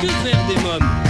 Que faire des mômes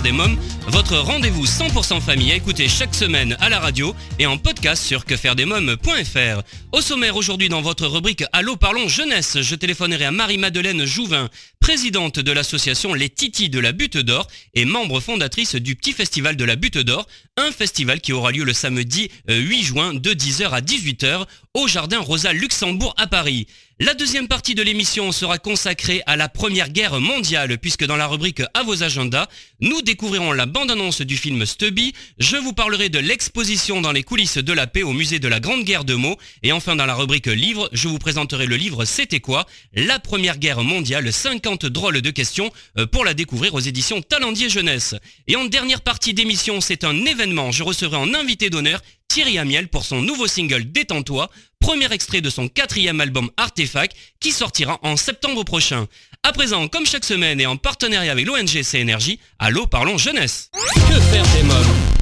des mômes, votre rendez-vous 100% famille à écouter chaque semaine à la radio et en podcast sur quefairedesmômes.fr. Au sommaire aujourd'hui dans votre rubrique Allô parlons jeunesse, je téléphonerai à Marie-Madeleine Jouvin, présidente de l'association Les Titis de la Butte d'Or et membre fondatrice du Petit Festival de la Butte d'Or, un festival qui aura lieu le samedi euh, 8 juin de 10h à 18h au Jardin Rosa Luxembourg à Paris. La deuxième partie de l'émission sera consacrée à la Première Guerre mondiale, puisque dans la rubrique À vos agendas, nous découvrirons la bande-annonce du film Stubby, je vous parlerai de l'exposition dans les coulisses de la paix au musée de la Grande Guerre de Meaux, et enfin dans la rubrique Livres, je vous présenterai le livre C'était quoi? La Première Guerre mondiale, 50 drôles de questions, euh, pour la découvrir aux éditions Talendier Jeunesse. Et en dernière partie d'émission, c'est un événement, je recevrai en invité d'honneur Thierry Amiel pour son nouveau single Détends-toi, premier extrait de son quatrième album Artefact qui sortira en septembre prochain. À présent, comme chaque semaine et en partenariat avec l'ONG CNRJ, Allô parlons jeunesse. Que faire des mômes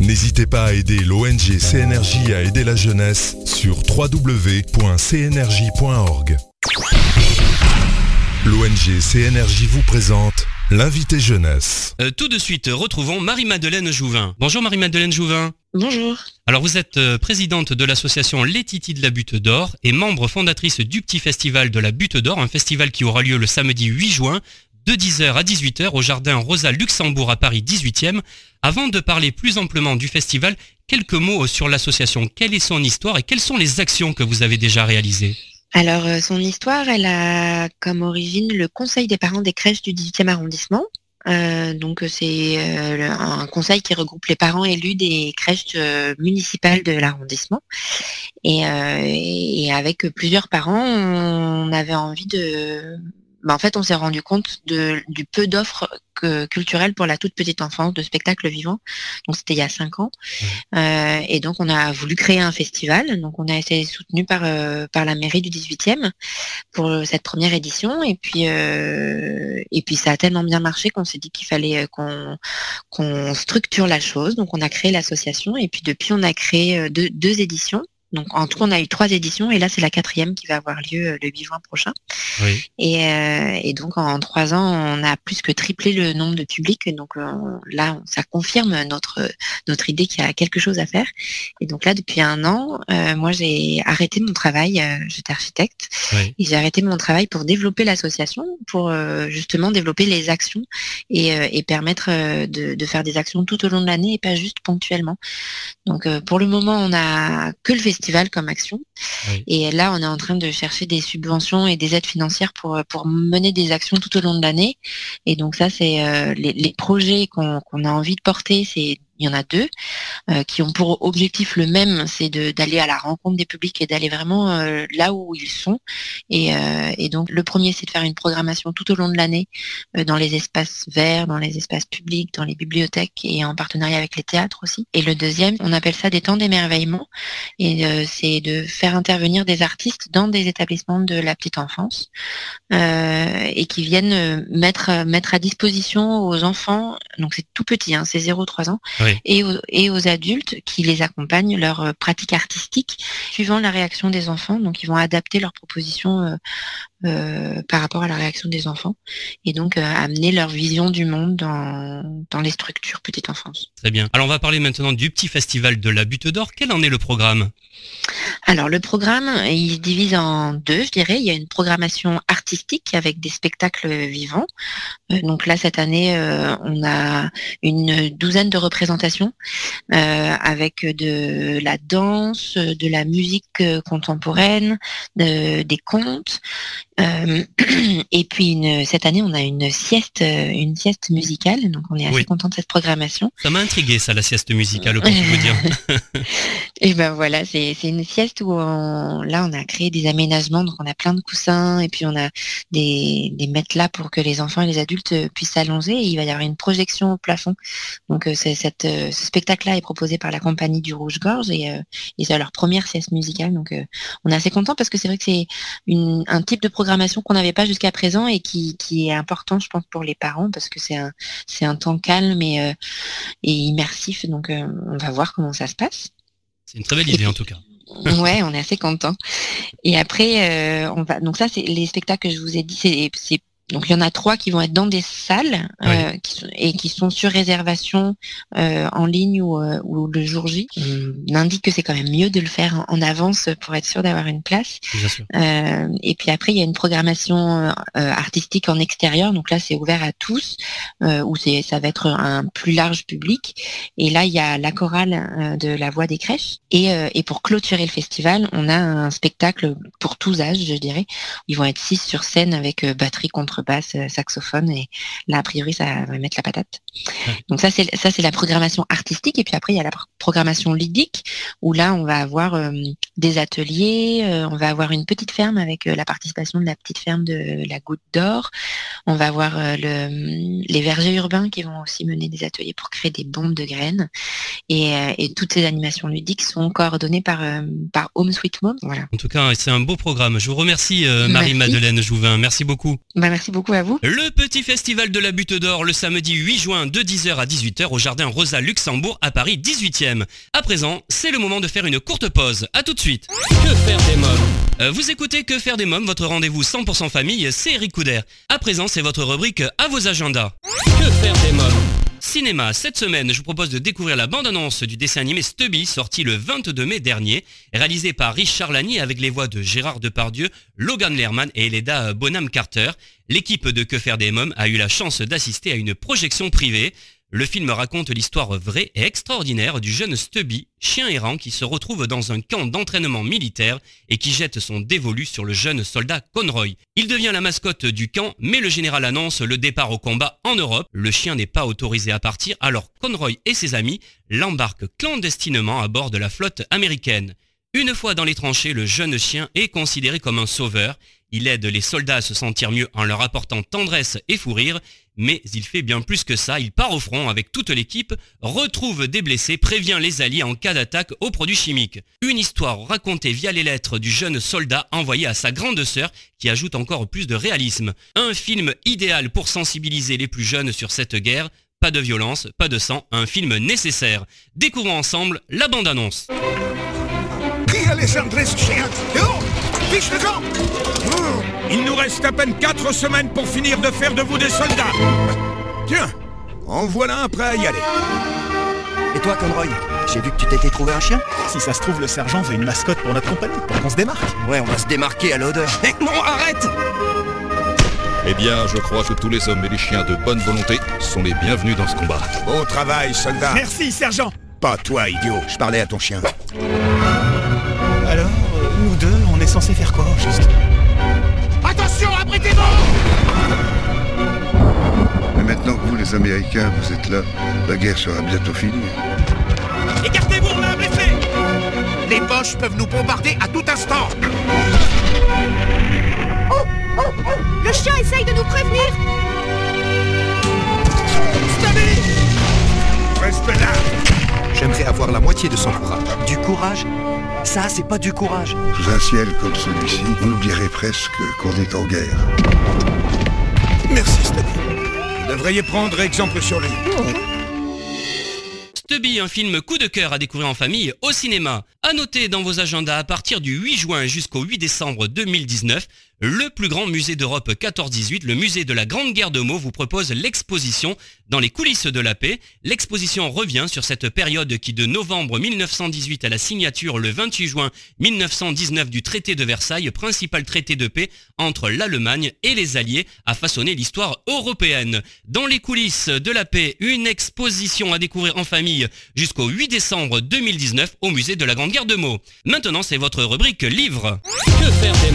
N'hésitez pas à aider l'ONG CNRJ à aider la jeunesse sur www.cnrj.org. L'ONG CNRJ vous présente l'invité jeunesse. Euh, Tout de suite, retrouvons Marie-Madeleine Jouvin. Bonjour Marie-Madeleine Jouvin. Bonjour. Alors vous êtes euh, présidente de l'association Les Titis de la Butte d'Or et membre fondatrice du Petit Festival de la Butte d'Or, un festival qui aura lieu le samedi 8 juin de 10h à 18h au jardin Rosa Luxembourg à Paris 18e. Avant de parler plus amplement du festival, quelques mots sur l'association. Quelle est son histoire et quelles sont les actions que vous avez déjà réalisées? Alors, euh, son histoire, elle a comme origine le Conseil des parents des crèches du 18e arrondissement. Euh, donc, euh, c'est un conseil qui regroupe les parents élus des crèches municipales de l'arrondissement. Et avec plusieurs parents, on avait envie de... bah, en fait, on s'est rendu compte de, du peu d'offres culturelles pour la toute petite enfance de spectacles vivants. Donc, c'était il y a cinq ans. Euh, et donc, on a voulu créer un festival. Donc, on a été soutenu par, euh, par la mairie du 18e pour cette première édition. Et puis, euh, et puis ça a tellement bien marché qu'on s'est dit qu'il fallait euh, qu'on qu'on structure la chose. Donc, on a créé l'association. Et puis, depuis, on a créé euh, deux, deux éditions. Donc, en tout, on a eu trois éditions. Et là, c'est la quatrième qui va avoir lieu euh, le 8 juin prochain. Oui. Et, euh, et donc en trois ans, on a plus que triplé le nombre de publics. Donc euh, là, ça confirme notre notre idée qu'il y a quelque chose à faire. Et donc là, depuis un an, euh, moi j'ai arrêté mon travail. euh, J'étais architecte Oui. et j'ai arrêté mon travail pour développer l'association, pour justement développer les actions et, et permettre de, de faire des actions tout au long de l'année et pas juste ponctuellement. Donc pour le moment, on a que le festival comme action. Oui. Et là, on est en train de chercher des subventions et des aides financières pour, euh, pour mener des actions tout au long de l'année. Et donc ça, c'est euh, les, les projets qu'on qu'on a envie de porter, c'est il y en a deux euh, qui ont pour objectif le même, c'est d'aller à la rencontre des publics et d'aller vraiment euh, là où ils sont. Et, euh, et donc le premier, c'est de faire une programmation tout au long de l'année dans les espaces verts, dans les espaces publics, dans les bibliothèques et en partenariat avec les théâtres aussi. Et le deuxième, on appelle ça des temps d'émerveillement. Et c'est de faire intervenir des artistes dans des établissements de la petite enfance et qui viennent mettre, mettre à disposition aux enfants, donc c'est tout petit, hein, c'est 0-3 ans, Oui. et, aux, et aux adultes qui les accompagnent leur euh, pratique artistique suivant la réaction des enfants. Donc ils vont adapter leurs propositions euh, euh, par rapport à la réaction des enfants et donc amener leur vision du monde dans, dans les structures petite enfance. Très bien. Alors on va parler maintenant du petit festival de la Butte d'Or. Quel en est le programme? Alors le programme, il se divise en deux, je dirais. Il y a une programmation artistique avec des spectacles vivants. Donc là, cette année, on a une douzaine de représentations euh, avec de la danse, de la musique musique contemporaine, des contes. et puis cette année, on a une sieste, une sieste musicale, donc on est assez content de cette programmation. Ça m'a intrigué, ça, la sieste musicale, pour vous dire. et ben voilà, c'est une sieste où là, on a créé des aménagements, donc on a plein de coussins et puis on a des, des là pour que les enfants et les adultes puissent s'allonger. Et il va y avoir une projection au plafond. Donc cette, ce spectacle-là est proposé par la compagnie du Rouge-Gorge et, et c'est leur première sieste musicale. Donc on est assez content parce que c'est vrai que c'est un type de programmation qu'on n'avait pas jusqu'à présent et qui, qui, est important, je pense, pour les parents parce que c'est un, c'est un temps calme et, euh, et immersif. Donc, euh, on va voir comment ça se passe. C'est une très belle idée, en tout cas. ouais, on est assez content. Et après, euh, on va. Donc ça, c'est les spectacles que je vous ai dit, c'est donc il y en a trois qui vont être dans des salles euh, et qui sont sur réservation euh, en ligne ou, euh, ou, le jour J. On indique que c'est quand même mieux de le faire en, avance pour être sûr d'avoir une place. et puis après il y a une programmation artistique en extérieur. Donc là c'est ouvert à tous ou c'est ça va être un plus large public. Et là il y a la chorale de la voix des crèches. Et, et pour clôturer le festival on a un spectacle pour tous âges je dirais. Ils vont être six sur scène avec batterie contre basse, euh, saxophone, et là, a priori, ça va mettre la patate. Donc ça, c'est ça, c'est la programmation artistique, et puis après, il y a la programmation ludique, où là, on va avoir euh, des ateliers, euh, on va avoir une petite ferme avec la participation de la petite ferme de la Goutte d'Or, on va avoir le, les vergers urbains qui vont aussi mener des ateliers pour créer des bombes de graines, et, toutes ces animations ludiques sont coordonnées par, par Home Sweet Mom. Voilà. En tout cas, c'est un beau programme. Je vous remercie, Marie-Madeleine Jouvin. Merci beaucoup. Bah, merci beaucoup à vous. Le petit festival de la Butte d'Or le samedi 8 juin de 10h à 18h au jardin Rosa Luxembourg à Paris 18e. À présent, c'est le moment de faire une courte pause. À tout de suite. Que faire des mômes? Euh, Vous écoutez Que faire des mômes, votre rendez-vous 100% famille, c'est Eric Couder. À présent, c'est votre rubrique à vos agendas. Que faire des Cinéma, cette semaine, je vous propose de découvrir la bande-annonce du dessin animé Stubby, sorti le 22 mai dernier, réalisé par Richard Lani avec les voix de Gérard Depardieu, Logan Lerman et Leda Bonham Carter. L'équipe de Que faire des mômes a eu la chance d'assister à une projection privée. Le film raconte l'histoire vraie et extraordinaire du jeune Stubby, chien errant qui se retrouve dans un camp d'entraînement militaire et qui jette son dévolu sur le jeune soldat Conroy. Il devient la mascotte du camp, mais le général annonce le départ au combat en Europe. Le chien n'est pas autorisé à partir, alors Conroy et ses amis l'embarquent clandestinement à bord de la flotte américaine. Une fois dans les tranchées, le jeune chien est considéré comme un sauveur. Il aide les soldats à se sentir mieux en leur apportant tendresse et fou rire, mais il fait bien plus que ça, il part au front avec toute l'équipe, retrouve des blessés, prévient les alliés en cas d'attaque aux produits chimiques. Une histoire racontée via les lettres du jeune soldat envoyé à sa grande sœur qui ajoute encore plus de réalisme. Un film idéal pour sensibiliser les plus jeunes sur cette guerre, pas de violence, pas de sang, un film nécessaire. Découvrons ensemble la bande-annonce. Il nous reste à peine 4 semaines pour finir de faire de vous des soldats. Tiens, en voilà un prêt à y aller. Et toi, Conroy J'ai vu que tu t'étais trouvé un chien. Si ça se trouve, le sergent veut une mascotte pour notre compagnie, pour qu'on se démarque. Ouais, on va se démarquer à l'odeur. Eh non, arrête! Eh bien, je crois que tous les hommes et les chiens de bonne volonté sont les bienvenus dans ce combat. Bon travail, soldat. Merci, sergent. Pas toi, idiot, je parlais à ton chien. Alors, nous deux, on est censé faire quoi, juste? Les Américains, vous êtes là, la guerre sera bientôt finie. Écartez-vous, on a un blessé Les poches peuvent nous bombarder à tout instant Le chien essaye de nous prévenir Stanley Reste là J'aimerais avoir la moitié de son courage. Du courage Ça, c'est pas du courage. Sous un ciel comme celui-ci, on oublierait presque qu'on est en guerre. Merci, Stubby. Devriez prendre exemple sur lui. Stubby, un film coup de cœur à découvrir en famille au cinéma. À noter dans vos agendas à partir du 8 juin jusqu'au 8 décembre 2019, le plus grand musée d'Europe 14-18, le musée de la Grande Guerre de Meaux, vous propose l'exposition dans les coulisses de la paix. L'exposition revient sur cette période qui de novembre 1918 à la signature le 28 juin 1919 du traité de Versailles, principal traité de paix entre l'Allemagne et les Alliés, a façonné l'histoire européenne. Dans les coulisses de la paix, une exposition à découvrir en famille jusqu'au 8 décembre 2019 au musée de la Grande Guerre de Meaux. Maintenant, c'est votre rubrique livre. Que faire des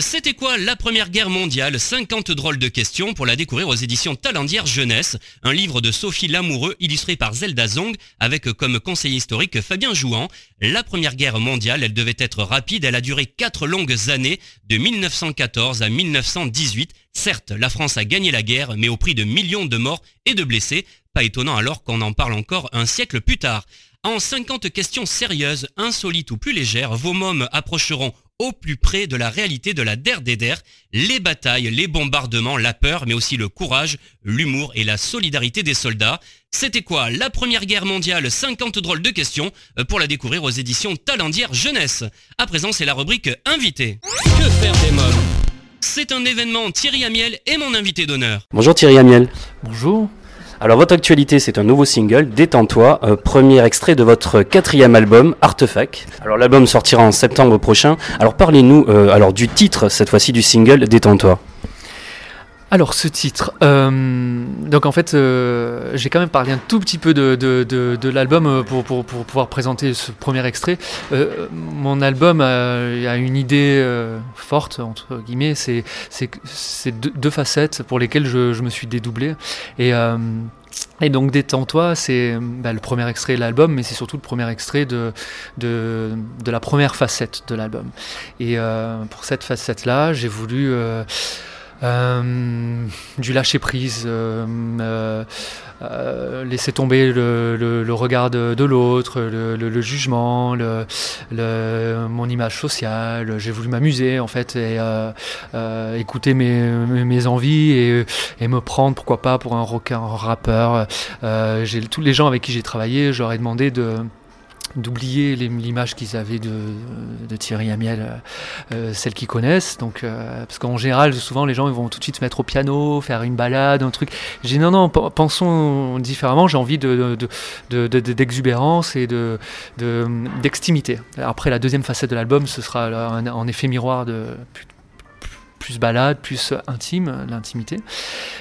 c'était quoi la Première Guerre mondiale? 50 drôles de questions pour la découvrir aux éditions Talendière Jeunesse, un livre de Sophie Lamoureux illustré par Zelda Zong avec comme conseiller historique Fabien Jouan. La Première Guerre mondiale, elle devait être rapide, elle a duré 4 longues années, de 1914 à 1918. Certes, la France a gagné la guerre, mais au prix de millions de morts et de blessés. Pas étonnant alors qu'on en parle encore un siècle plus tard. En 50 questions sérieuses, insolites ou plus légères, vos mômes approcheront au plus près de la réalité de la der des der, les batailles, les bombardements, la peur, mais aussi le courage, l'humour et la solidarité des soldats. C'était quoi la Première Guerre mondiale? 50 drôles de questions euh, pour la découvrir aux éditions Talendière Jeunesse. À présent, c'est la rubrique Invité. Que faire des mômes C'est un événement Thierry Amiel est mon invité d'honneur. Bonjour Thierry Amiel. Bonjour. Alors votre actualité, c'est un nouveau single, Détends-toi, euh, premier extrait de votre quatrième album, Artefact. Alors l'album sortira en septembre prochain. Alors parlez-nous euh, alors du titre cette fois-ci du single, Détends-toi. Alors ce titre, euh, donc en fait j'ai quand même parlé un tout petit peu de, l'album pour, pouvoir présenter ce premier extrait. mon album a, une idée forte, entre guillemets, c'est deux, facettes pour lesquelles je, me suis dédoublé. Et, et donc Détends-toi, c'est bah, le premier extrait de l'album, mais c'est surtout le premier extrait de, de, la première facette de l'album. Et pour cette facette-là, j'ai voulu... Euh, du lâcher prise, euh, euh, laisser tomber le, regard de, l'autre, le, jugement, mon image sociale. J'ai voulu m'amuser en fait et écouter mes, envies et, me prendre pourquoi pas pour un rocker, un rappeur. tous les gens avec qui j'ai travaillé, j'aurais demandé de d'oublier l'image qu'ils avaient de, Thierry Amiel, euh, euh, celle qu'ils connaissent. Donc, euh, parce qu'en général, souvent, les gens ils vont tout de suite se mettre au piano, faire une balade, un truc. J'ai dit non, non, pensons différemment. J'ai envie d'exubérance et de d'extimité. Après, la deuxième facette de l'album, ce sera en effet miroir de plus balade, plus intime, l'intimité.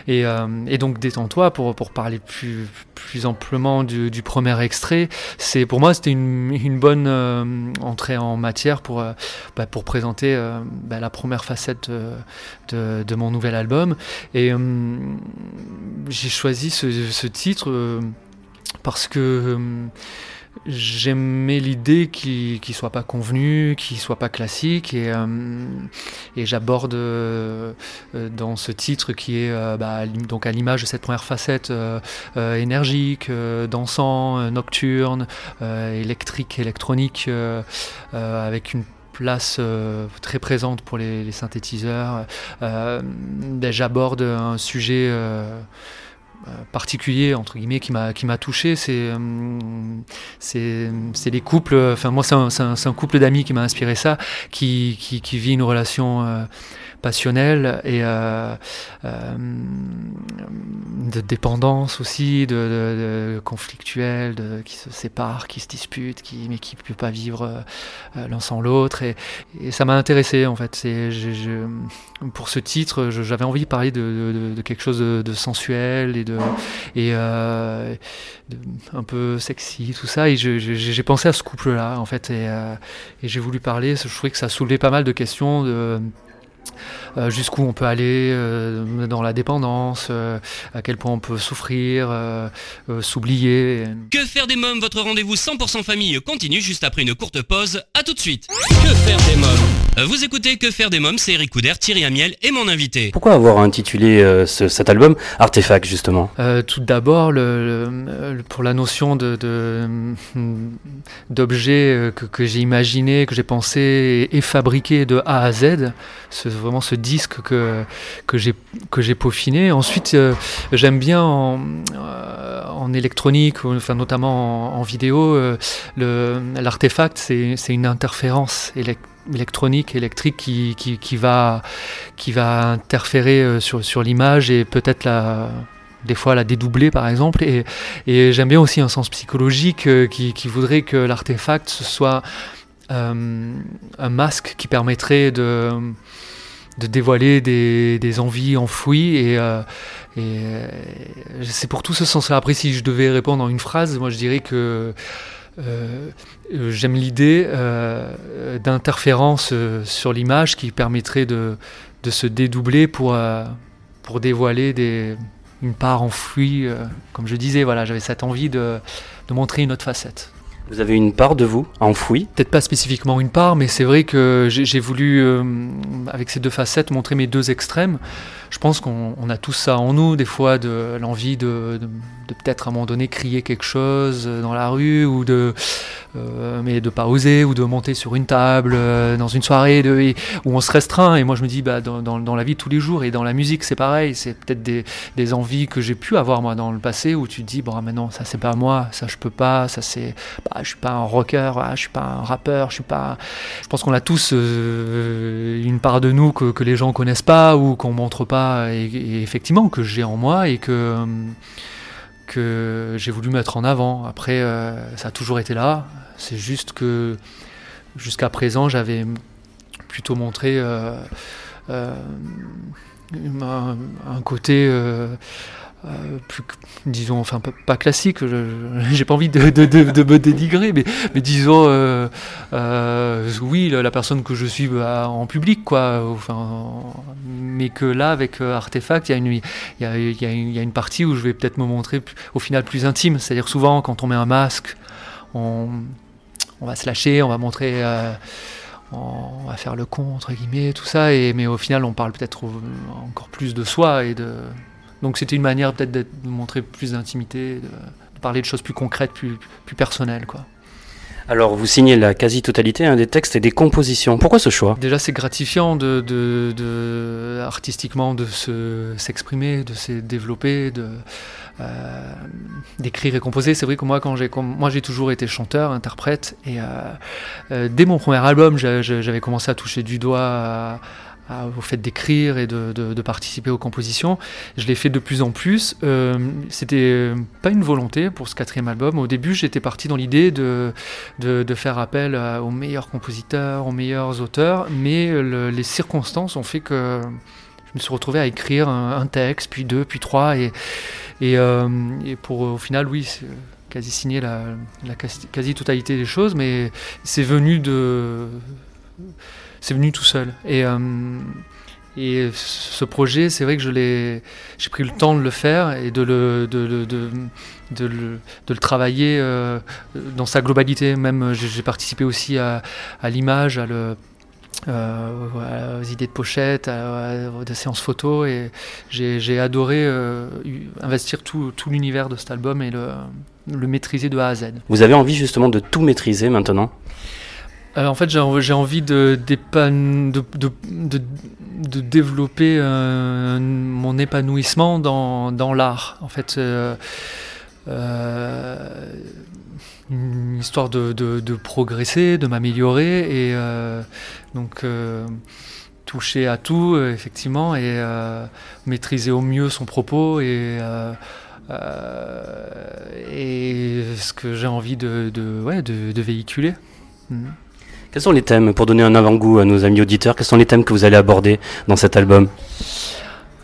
Et, euh, donc détends-toi pour, pour parler plus, plus amplement du, premier extrait. C'est pour moi c'était une, bonne euh, entrée en matière pour, euh, bah, pour présenter bah, la première facette de, de, mon nouvel album. Et j'ai choisi ce, ce titre parce que J'aimais l'idée qu'il ne soit pas convenu, qu'il soit pas classique, et, euh, j'aborde euh, dans ce titre qui est euh, bah, donc à l'image de cette première facette énergique, dansant, nocturne, électrique, électronique, avec une place très présente pour les, synthétiseurs. Ben, j'aborde un sujet particulier entre guillemets qui m'a qui m'a touché c'est euh, c'est c'est les couples enfin moi c'est un, un, un, couple d'amis qui m'a inspiré ça qui, qui, vit une relation euh, passionnelle et euh, euh, de dépendance aussi, de, de, conflictuelle, de, qui se séparent, qui se disputent, qui, mais qui peuvent pas vivre euh, l'un sans l'autre. Et, ça m'a intéressé en fait. Je, pour ce titre, j'avais envie de parler de, quelque chose de, sensuel et et un peu sexy, tout ça. Et j'ai pensé à ce couple-là en fait et, et j'ai voulu parler. Je trouvais que ça soulevait pas mal de questions de euh, jusqu'où on peut aller euh, dans la dépendance, euh, à quel point on peut souffrir, s'oublier. Que faire des mômes? Votre rendez-vous 100% famille continue juste après une courte pause. À tout de suite. Que faire des mômes? Vous écoutez Que faire des mômes, c'est Eric Couder, Thierry Amiel et mon invité. Pourquoi avoir intitulé cet album Artefact justement? Tout d'abord, pour la notion de, d'objet que, que j'ai imaginé, que j'ai pensé et fabriqué de A à Z, vraiment ce disque que, que j'ai peaufiné. Ensuite, euh, j'aime bien en, euh, en, électronique, enfin, notamment en, vidéo, euh, l'artefact, c'est une interférence électronique, électrique qui, qui, va, qui va interférer sur, sur l'image et peut-être la des fois la dédoubler par exemple. Et, j'aime bien aussi un sens psychologique qui, qui, voudrait que l'artefact soit un masque qui permettrait de, de dévoiler des, envies enfouies. Et, et c'est pour tout ce sens-là. Après, si je devais répondre en une phrase, moi je dirais que euh, j'aime l'idée euh, d'interférence euh, sur l'image qui permettrait de, se dédoubler pour, pour dévoiler une part enfouie. comme je disais, voilà, j'avais cette envie de montrer une autre facette. Vous avez une part de vous enfouie Peut-être pas spécifiquement une part, mais c'est vrai que j'ai voulu, avec ces deux facettes, montrer mes deux extrêmes. Je pense qu'on a tous ça en nous, des fois, de l'envie de, peut-être à un moment donné crier quelque chose euh, dans la rue ou de euh, mais de pas oser ou de monter sur une table euh, dans une soirée où on se restreint et moi je me dis bah, dans, la vie de tous les jours et dans la musique c'est pareil c'est peut-être des, envies que j'ai pu avoir moi dans le passé où tu te dis bon ah, mais non ça c'est pas moi ça je peux pas ça c'est bah, je suis pas un rocker ah, je suis pas un rappeur je suis pas je pense qu'on a tous une part de nous que, les gens connaissent pas ou qu'on montre pas et, effectivement que j'ai en moi et que que j'ai voulu mettre en avant. Après, euh, ça a toujours été là. C'est juste que jusqu'à présent, j'avais plutôt montré euh, euh, un, côté euh, plus, disons, enfin pas, classique, j'ai pas envie de, me dénigrer, mais, disons, euh, euh, oui, la, personne que je suis bah, en public, quoi, mais que là, avec Artefact, il y, a une, y, y, partie où je vais peut-être me montrer au final plus intime, c'est-à-dire souvent quand on met un masque, on, on va se lâcher, on va montrer on va faire le con entre guillemets tout ça et mais au final on parle peut-être encore plus de soi et de donc c'était une manière peut-être de montrer plus d'intimité, de, parler de choses plus concrètes, plus, plus personnelles. Quoi. Alors, vous signez la quasi-totalité hein, des textes et des compositions. Pourquoi ce choix? Déjà, c'est gratifiant de, de, artistiquement de s'exprimer, de se développer, de euh, d'écrire et composer. C'est vrai que moi, quand j'ai moi, j'ai toujours été chanteur, interprète, et euh, euh, dès mon premier album, j'avais commencé à toucher du doigt. À, au fait d'écrire et de, participer aux compositions. Je l'ai fait de plus en plus. Euh, C'était pas une volonté pour ce quatrième album. Au début, j'étais parti dans l'idée de, faire appel aux meilleurs compositeurs, aux meilleurs auteurs, mais les circonstances ont fait que je me suis retrouvé à écrire un, texte, puis deux, puis trois, et, et, euh, pour au final, oui, quasi signer la, la quasi-totalité des choses, mais c'est venu de c'est venu tout seul. Et, euh, et ce projet, c'est vrai que je l'ai, j'ai pris le temps de le faire et de le, de, de, de, le, travailler euh, dans sa globalité. Même, j'ai participé aussi à, l'image, à le, euh, aux idées de pochette, à, des séances photo, et j'ai adoré investir tout, tout l'univers de cet album et le, le maîtriser de A à Z. Vous avez envie justement de tout maîtriser maintenant? euh, en fait, j'ai envie de, développer euh, mon épanouissement dans, l'art. En fait, euh, une histoire de, progresser, de m'améliorer et donc toucher à tout, effectivement, et maîtriser au mieux son propos et. ce que j'ai envie de, véhiculer. Mm. Quels sont les thèmes, pour donner un avant-goût à nos amis auditeurs, quels sont les thèmes que vous allez aborder dans cet album?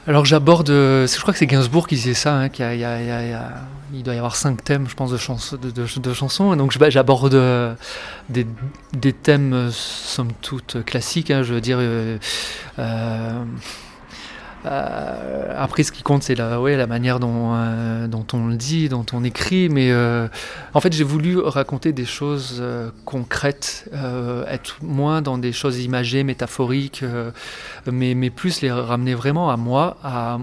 Alors j'aborde, euh, je crois que c'est Gainsbourg qui disait ça, il doit y avoir cinq thèmes, je pense, de, chansons, de, chansons. Donc j'aborde euh, des, thèmes, euh, somme toute, classiques. Hein, je veux dire, après, ce qui compte, c'est la, ouais, la manière dont, euh, dont on le dit, dont on écrit. Mais euh, en fait, j'ai voulu raconter des choses concrètes, être moins dans des choses imagées, métaphoriques, mais, mais plus les ramener vraiment à moi, à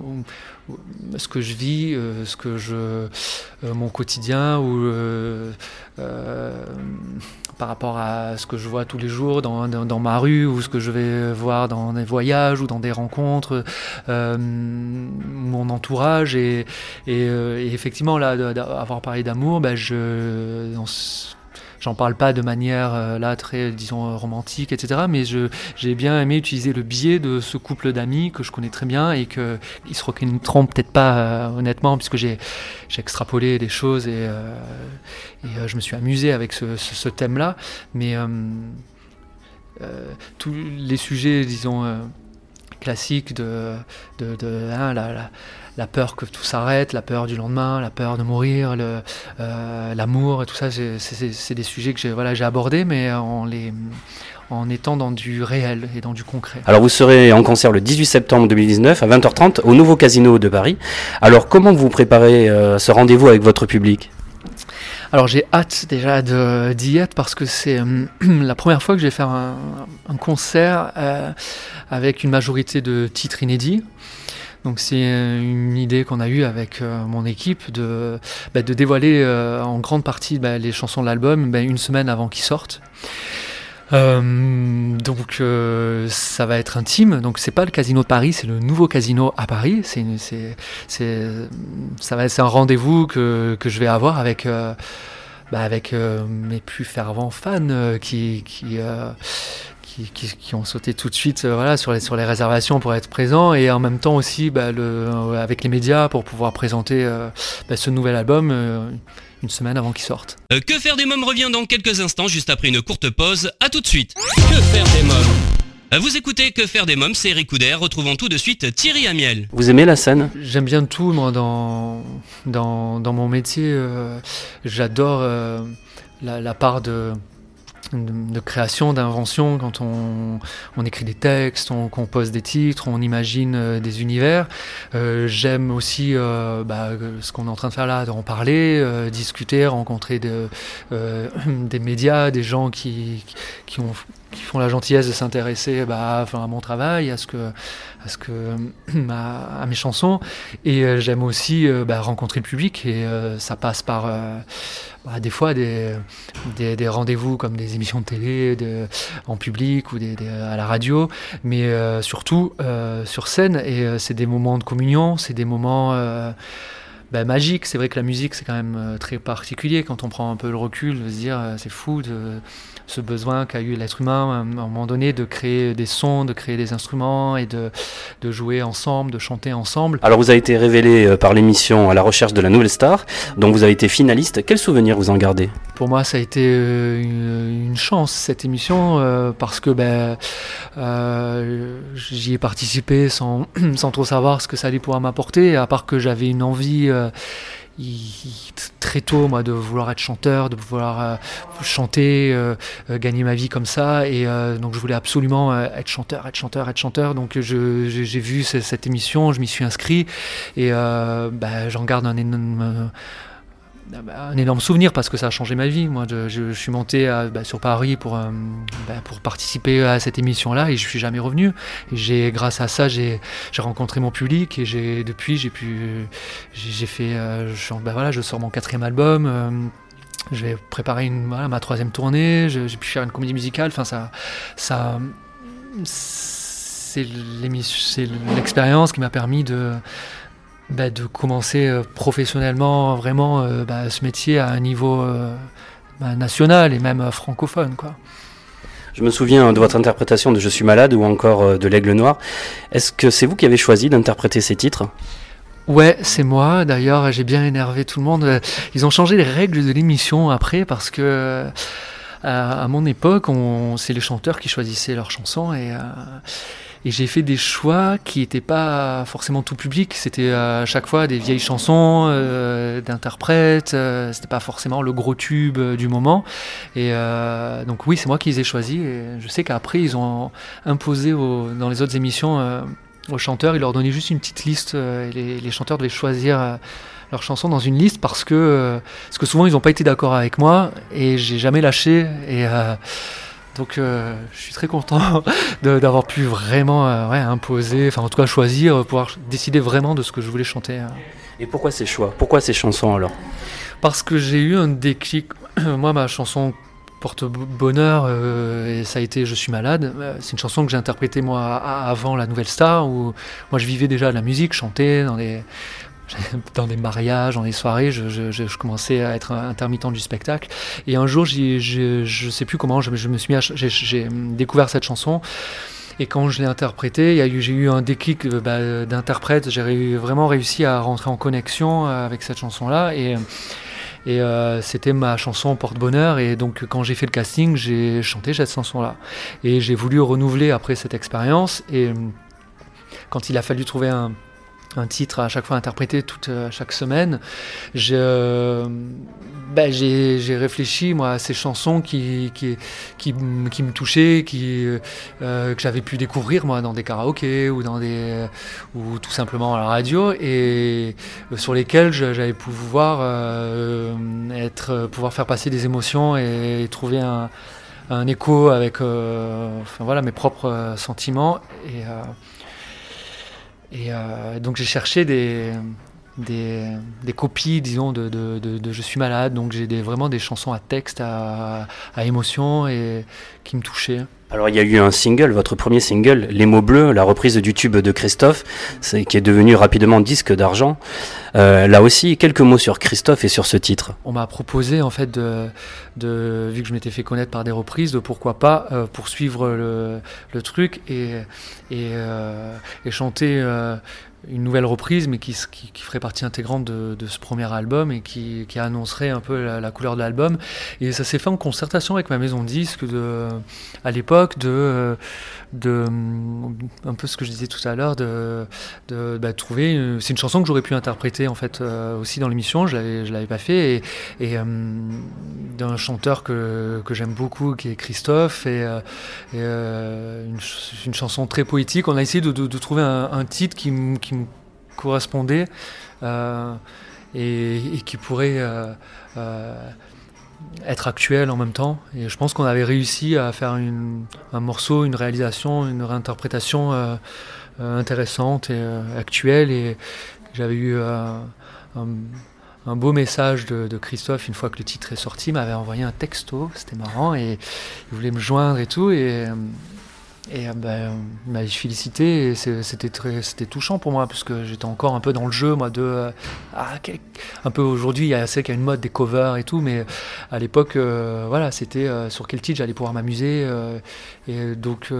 ce que je vis, ce que je, mon quotidien, ou par rapport à ce que je vois tous les jours dans, dans, ma rue ou ce que je vais voir dans des voyages ou dans des rencontres, euh, mon entourage. Et, et, euh, effectivement, là, avoir parlé d'amour, ben je, j'en parle pas de manière là très, disons, romantique, etc. Mais j'ai bien aimé utiliser le biais de ce couple d'amis que je connais très bien et qu'ils se reconnaîtront peut-être pas honnêtement, puisque j'ai extrapolé des choses et, et je me suis amusé avec ce, ce thème-là. Mais tous les sujets, disons classique de, hein, la, peur que tout s'arrête, la peur du lendemain, la peur de mourir, euh, l'amour et tout ça, c'est des sujets que j'ai voilà, abordés, mais en, les, étant dans du réel et dans du concret. Alors vous serez en concert le 18 septembre 2019 à 20h30 au nouveau casino de Paris. Alors comment vous préparez euh, ce rendez-vous avec votre public? Alors j'ai hâte déjà d'y être parce que c'est euh, la première fois que je vais faire un, concert euh, avec une majorité de titres inédits. Donc c'est euh, une idée qu'on a eue avec mon équipe de, bah, dévoiler en grande partie bah, les chansons de l'album bah, une semaine avant qu'ils sortent. Euh, donc euh, ça va être intime. Donc c'est pas le casino de Paris, c'est le nouveau casino à Paris. C'est ça va c'est un rendez-vous que, que, je vais avoir avec euh, bah avec mes plus fervents fans qui qui, qui, qui ont sauté tout de suite voilà sur les sur les réservations pour être présents et en même temps aussi bah, le, avec les médias pour pouvoir présenter bah, ce nouvel album une semaine avant qu'il sorte. Euh, que faire des mômes revient dans quelques instants, juste après une courte pause. À tout de suite. Que faire des mômes euh, vous écoutez Que faire des mômes, c'est Eric Couder. Retrouvons tout de suite Thierry Amiel. Vous aimez la scène J'aime bien tout, moi, dans, dans, dans mon métier. Euh, j'adore la, la, part de, de, création, d'invention, quand on, on, écrit des textes, on compose des titres, on imagine euh, des univers. Euh, j'aime aussi euh, bah, ce qu'on est en train de faire là, d'en parler, discuter, rencontrer de, des médias, des gens qui, qui, ont, qui font la gentillesse de s'intéresser bah, à mon travail, à ce que, à, ce que, à, mes chansons. Et j'aime aussi bah, rencontrer le public et ça passe par bah, des fois des, des, rendez-vous comme des émissions de télé de, en public ou des, à la radio, mais euh, surtout euh, sur scène. Et euh, c'est des moments de communion, c'est des moments bah, magiques. C'est vrai que la musique, c'est quand même très particulier quand on prend un peu le recul, de se dire c'est fou de ce besoin qu'a eu l'être humain à un moment donné de créer des sons, de créer des instruments et de, de jouer ensemble, de chanter ensemble. Alors vous avez été révélé euh, par l'émission À la recherche de la nouvelle star, dont vous avez été finaliste. Quel souvenir vous en gardez? Pour moi, ça a été euh, une, chance cette émission euh, parce que ben, j'y ai participé sans, sans trop savoir ce que ça allait pouvoir m'apporter, à part que j'avais une envie très tôt moi de vouloir être chanteur, de vouloir euh, chanter, euh, euh, gagner ma vie comme ça. Et donc je voulais absolument être chanteur, être chanteur, être chanteur. Donc j'ai vu cette émission, je m'y suis inscrit. Et bah, j'en garde un énorme un énorme souvenir parce que ça a changé ma vie. Moi, je, suis monté bah, sur Paris pour, euh, bah, pour participer à cette émission-là et je suis jamais revenu. J'ai, grâce à ça, j'ai, rencontré mon public et j'ai, depuis, j'ai pu, j'ai, fait, euh, je, bah, voilà, je sors mon quatrième album. Euh, je vais préparer ma troisième tournée. J'ai pu faire une comédie musicale. Enfin, ça, ça, c'est l'expérience qui m'a permis de bah, de commencer euh, professionnellement vraiment euh, bah, ce métier à un niveau euh, bah, national et même francophone. Quoi. Je me souviens de votre interprétation de Je suis malade ou encore de L'Aigle Noir. Est-ce que c'est vous qui avez choisi d'interpréter ces titres? Ouais, c'est moi. D'ailleurs, j'ai bien énervé tout le monde. Ils ont changé les règles de l'émission après parce que à, mon époque, c'est les chanteurs qui choisissaient leurs chansons et et j'ai fait des choix qui n'étaient pas forcément tout public. C'était à chaque fois des vieilles chansons euh, d'interprètes. Euh, c'était pas forcément le gros tube euh, du moment. Et euh, donc oui, c'est moi qui les ai choisis. Je sais qu'après, ils ont imposé dans les autres émissions aux chanteurs, ils leur donnaient juste une petite liste. les, chanteurs devaient choisir leurs chansons dans une liste parce que, parce que souvent ils n'ont pas été d'accord avec moi et j'ai jamais lâché. Donc euh, je suis très content d'avoir pu vraiment euh, imposer, enfin en tout cas choisir, euh, pouvoir décider vraiment de ce que je voulais chanter. Hein. Et pourquoi ces choix? Pourquoi ces chansons alors? Parce que j'ai eu un déclic. Moi ma chanson porte bonheur et ça a été Je suis malade. C'est une chanson que j'ai interprétée moi avant la Nouvelle Star où moi je vivais déjà de la musique, chantais dans les dans des mariages, dans des soirées, je, commençais à être intermittent du spectacle. Et un jour, je ne sais plus comment, je, me suis j'ai découvert cette chanson. Et quand je l'ai interprétée, j'ai eu un déclic euh, bah, d'interprète. J'ai vraiment réussi à rentrer en connexion euh, avec cette chanson-là. Et, euh, c'était ma chanson porte-bonheur. Et donc, quand j'ai fait le casting, j'ai chanté cette chanson-là. Et j'ai voulu renouveler après cette expérience. Et quand il a fallu trouver un, un titre à chaque fois interprété toute euh, chaque semaine. Euh, ben, j'ai réfléchi moi à ces chansons qui, qui, qui, me touchaient, qui, euh, que j'avais pu découvrir moi dans des karaokés ou dans des ou tout simplement à la radio et sur lesquelles j'avais pouvoir être pouvoir faire passer des émotions et, trouver un, un, écho avec enfin, voilà mes propres sentiments et et euh, donc j'ai cherché des, des, copies, disons, de, de, Je suis malade. Donc j'ai vraiment des chansons à texte, à, à émotion et qui me touchaient. Alors il y a eu un single, votre premier single, Les mots bleus, la reprise du tube de Christophe, qui est devenu rapidement disque d'argent. Euh, là aussi, quelques mots sur Christophe et sur ce titre. On m'a proposé en fait de, vu que je m'étais fait connaître par des reprises, de pourquoi pas euh, poursuivre le, truc et, et, euh, et chanter une nouvelle reprise, mais qui, ferait partie intégrante de, ce premier album et qui, annoncerait un peu la, couleur de l'album. Et ça s'est fait en concertation avec ma maison de disques de, à l'époque, de, un peu ce que je disais tout à l'heure, de, bah, trouver. C'est une chanson que j'aurais pu interpréter en fait euh, aussi dans l'émission. Je l'avais, l'avais pas fait et, et euh, d'un chanteur que, j'aime beaucoup qui est Christophe et, euh, une, chanson très poétique. On a essayé de, trouver un, titre qui, me correspondait et, qui pourrait être actuel en même temps. Et je pense qu'on avait réussi à faire un morceau, une réalisation, une réinterprétation euh, euh, intéressante et euh, actuelle. Et j'avais eu un, beau message de, Christophe une fois que le titre est sorti, il m'avait envoyé un texto, c'était marrant, et il voulait me joindre et tout. Et euh, ben, il m'a félicité et c'était très c'était touchant pour moi parce que j'étais encore un peu dans le jeu moi de euh, ah, un peu aujourd'hui il y a c'est qu'il y a une mode des covers et tout mais à l'époque euh, voilà c'était sur quel titre j'allais pouvoir m'amuser et donc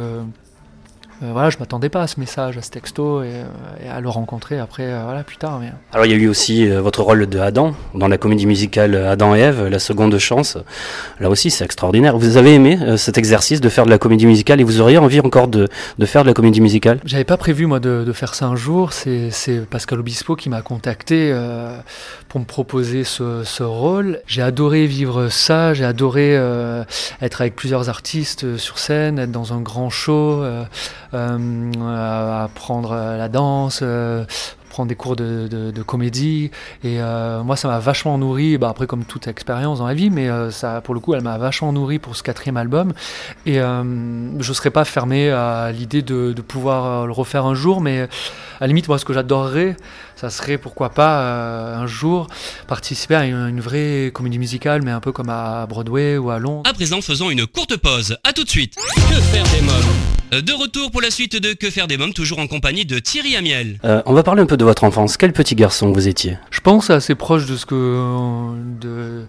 euh, voilà, je m'attendais pas à ce message, à ce texto, et, euh, à le rencontrer après, euh, voilà, plus tard. Mais... Alors il y a eu aussi votre rôle de Adam dans la comédie musicale Adam et Ève, la seconde chance. Là aussi, c'est extraordinaire. Vous avez aimé cet exercice de faire de la comédie musicale et vous auriez envie encore de, de faire de la comédie musicale? J'avais pas prévu moi de, de, faire ça un jour. C'est Pascal Obispo qui m'a contacté pour me proposer ce, ce rôle. J'ai adoré vivre ça. J'ai adoré être avec plusieurs artistes sur scène, être dans un grand show. Euh, apprendre la danse, euh, prendre des cours de, de, comédie. Et euh, moi, ça m'a vachement nourri, bah, après comme toute expérience dans la vie, mais ça, pour le coup, elle m'a vachement nourri pour ce quatrième album. Et je ne serais pas fermé à l'idée de, de, pouvoir le refaire un jour, mais à la limite, moi, ce que j'adorerais, ça serait pourquoi pas euh, un jour participer à une, vraie comédie musicale, mais un peu comme à Broadway ou à Londres. À présent, faisons une courte pause. À tout de suite. Que faire des mômes euh, de retour pour la suite de Que faire des mômes, toujours en compagnie de Thierry Amiel. Euh, on va parler un peu de votre enfance. Quel petit garçon vous étiez? Je pense assez proche de ce que de,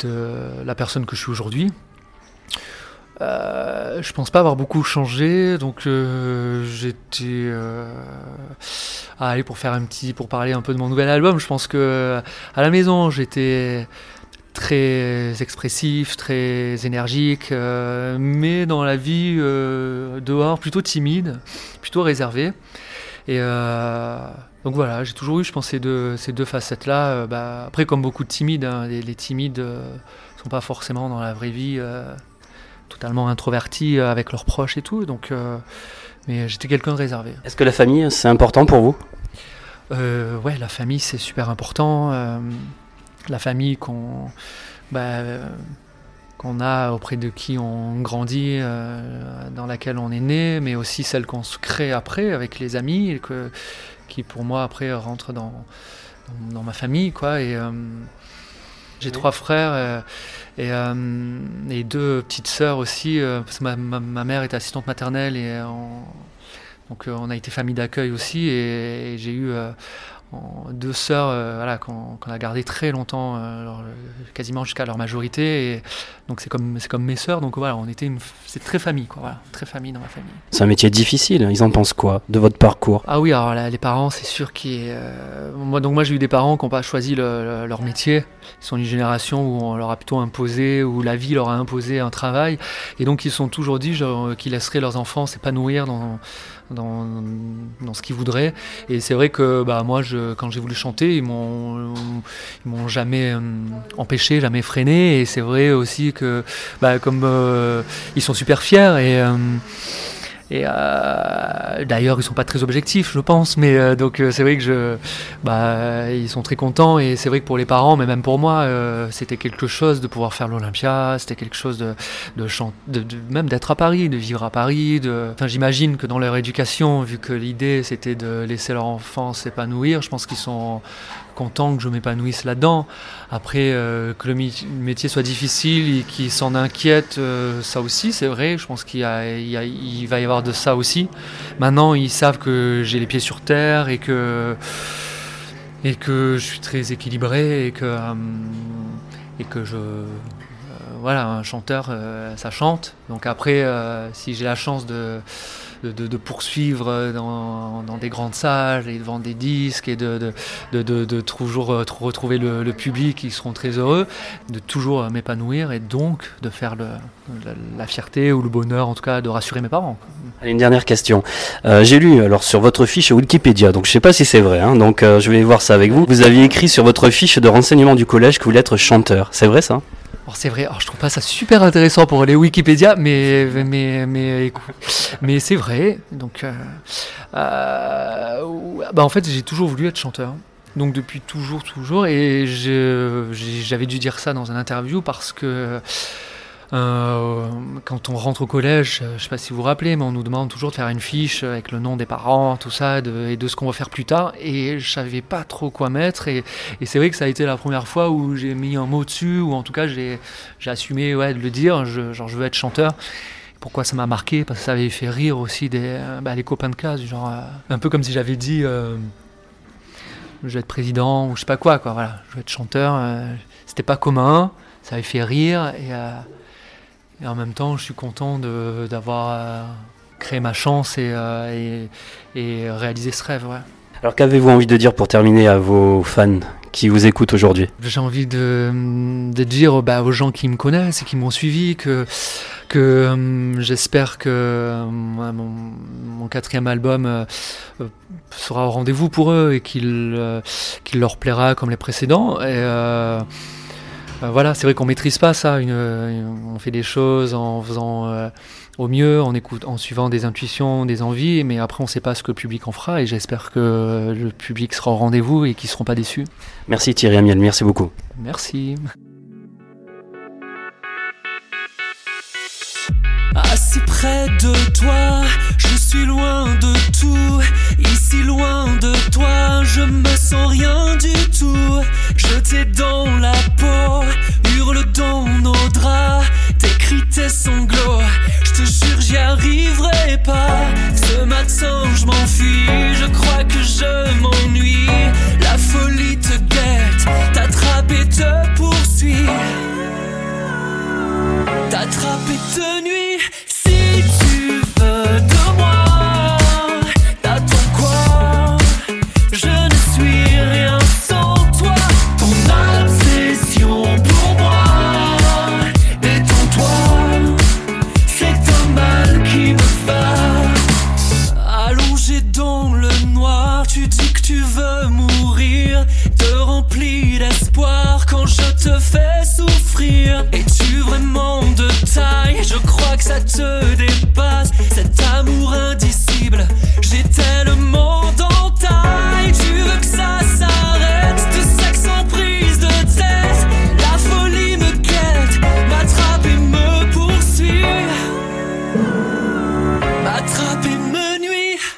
de la personne que je suis aujourd'hui. Euh, je pense pas avoir beaucoup changé, donc euh, j'étais euh, allez pour faire un petit, pour parler un peu de mon nouvel album. Je pense que à la maison j'étais très expressif, très énergique, euh, mais dans la vie dehors plutôt timide, plutôt réservé. Et donc voilà, j'ai toujours eu, je pense, ces deux, facettes-là. Bah, après, comme beaucoup de timides, hein, les, les, timides sont pas forcément dans la vraie vie totalement introvertis euh, avec leurs proches et tout. Donc, euh, mais j'étais quelqu'un de réservé. Est-ce que la famille, c'est important pour vous? Euh, Ouais, la famille, c'est super important. la famille qu'on bah, qu'on a, auprès de qui on grandit, dans laquelle on est né, mais aussi celle qu'on se crée après avec les amis, et que, qui pour moi après rentrent dans, dans, ma famille. Quoi, et, j'ai trois frères euh, euh, et, deux petites sœurs aussi. Euh, parce que ma, mère est assistante maternelle et donc on a été famille d'accueil aussi. Et, j'ai eu deux sœurs euh, voilà, qu'on a gardées très longtemps, euh, quasiment jusqu'à leur majorité. Et donc c'est comme, comme mes sœurs. Donc voilà, on était c'est très famille, quoi, voilà, très famille dans ma famille. C'est un métier difficile. Ils en pensent quoi de votre parcours? Ah oui, alors les parents, c'est sûr qu'ils. Euh, moi, donc moi j'ai eu des parents qui n'ont pas choisi leur métier. Ils sont une génération où on leur a plutôt imposé, où la vie leur a imposé un travail, et donc ils sont toujours dit qu'ils laisseraient leurs enfants s'épanouir dans dans, dans ce qu'ils voudraient. Et c'est vrai que bah, moi, je, quand j'ai voulu chanter, ils m'ont, m'ont jamais euh, empêché, jamais freiné. Et c'est vrai aussi que, bah, comme euh, ils sont super fiers et euh, et euh, d'ailleurs, ils sont pas très objectifs, je pense, mais euh, donc euh, c'est vrai que je, bah, ils sont très contents et c'est vrai que pour les parents, mais même pour moi, c'était quelque chose de pouvoir faire l'Olympia, c'était quelque chose de, de, de même d'être à Paris, de vivre à Paris. De, enfin, j'imagine que dans leur éducation, vu que l'idée c'était de laisser leur enfant s'épanouir, je pense qu'ils sont content que je m'épanouisse là-dedans. Après, euh, que le métier soit difficile et qu'ils s'en inquiètent, euh, ça aussi, c'est vrai. Je pense qu'il il, va y avoir de ça aussi. Maintenant, ils savent que j'ai les pieds sur terre et que, et que je suis très équilibré et que, euh, et que je. Voilà, un chanteur, ça chante. Donc après, si j'ai la chance de de, poursuivre dans, des grandes salles et de vendre des disques et de, de, toujours euh, retrouver le, public, ils seront très heureux, de toujours euh, m'épanouir et donc de faire la, fierté ou le bonheur, en tout cas, de rassurer mes parents. une dernière question. Euh, j'ai lu alors sur votre fiche Wikipédia, donc je ne sais pas si c'est vrai, hein, donc je vais voir ça avec vous. Vous aviez écrit sur votre fiche de renseignement du collège que vous voulez être chanteur. C'est vrai ça? C'est vrai, alors, je trouve pas ça super intéressant pour les Wikipédia, mais, mais, mais, mais c'est vrai. Donc, euh, euh, bah en fait, j'ai toujours voulu être chanteur. Donc depuis toujours, toujours. Et j'avais dû dire ça dans une interview parce que euh, quand on rentre au collège, euh, je ne sais pas si vous vous rappelez, mais on nous demande toujours de faire une fiche avec le nom des parents, tout ça, et de ce qu'on va faire plus tard. Et je savais pas trop quoi mettre. Et, c'est vrai que ça a été la première fois où j'ai mis un mot dessus, ou en tout cas j'ai assumé ouais, de le dire, je, genre je veux être chanteur. Pourquoi ça m'a marqué? Parce que ça avait fait rire aussi des, euh, bah, les copains de classe, genre un peu comme si j'avais dit je veux être président ou je sais pas quoi. Voilà, je veux être chanteur. C'était pas commun, ça avait fait rire et en même temps, je suis content d'avoir euh, créé ma chance et, euh, et, réalisé ce rêve. Alors qu'avez-vous envie de dire pour terminer à vos fans qui vous écoutent aujourd'hui? J'ai envie de, de dire bah, aux gens qui me connaissent et qui m'ont suivi que, que euh, j'espère que mon, quatrième album sera au rendez-vous pour eux et qu'il leur plaira comme les précédents. Et, euh, voilà, c'est vrai qu'on maîtrise pas ça. on fait des choses en faisant euh, au mieux, en, écoute, en suivant des intuitions, des envies, mais après on ne sait pas ce que le public en fera et j'espère que le public sera au rendez-vous et qu'ils ne seront pas déçus. Merci Thierry Amiel, merci beaucoup. Merci. Assis près de toi, je suis loin de tout. Ici loin de toi, je me sens rien du tout. Jeté dans la peau,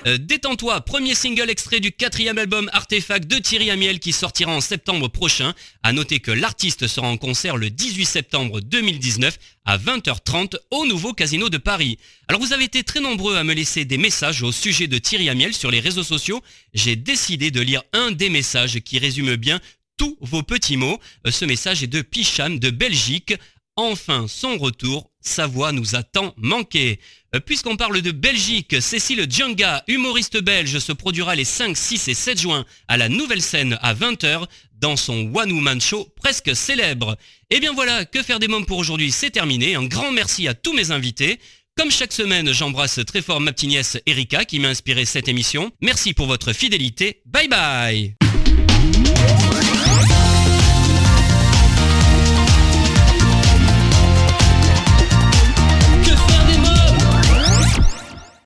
Euh, Détends-toi, premier single extrait du quatrième album Artefact de Thierry Amiel qui sortira en septembre prochain. À noter que l'artiste sera en concert le 18 septembre 2019 à 20h30 au nouveau Casino de Paris. Alors vous avez été très nombreux à me laisser des messages au sujet de Thierry Amiel sur les réseaux sociaux. J'ai décidé de lire un des messages qui résume bien tous vos petits mots. Euh, Ce message est de Picham de Belgique. Enfin son retour, sa voix nous a tant manqué. Euh, Puisqu'on parle de Belgique, Cécile Djanga, humoriste belge, se produira les 5, 6 et 7 juin à la nouvelle scène à 20h dans son One Woman Show presque célèbre. Et bien voilà, que faire des mômes pour aujourd'hui, c'est terminé. Un grand merci à tous mes invités. Comme chaque semaine, j'embrasse très fort ma petite nièce Erika qui m'a inspiré cette émission. Merci pour votre fidélité. Bye bye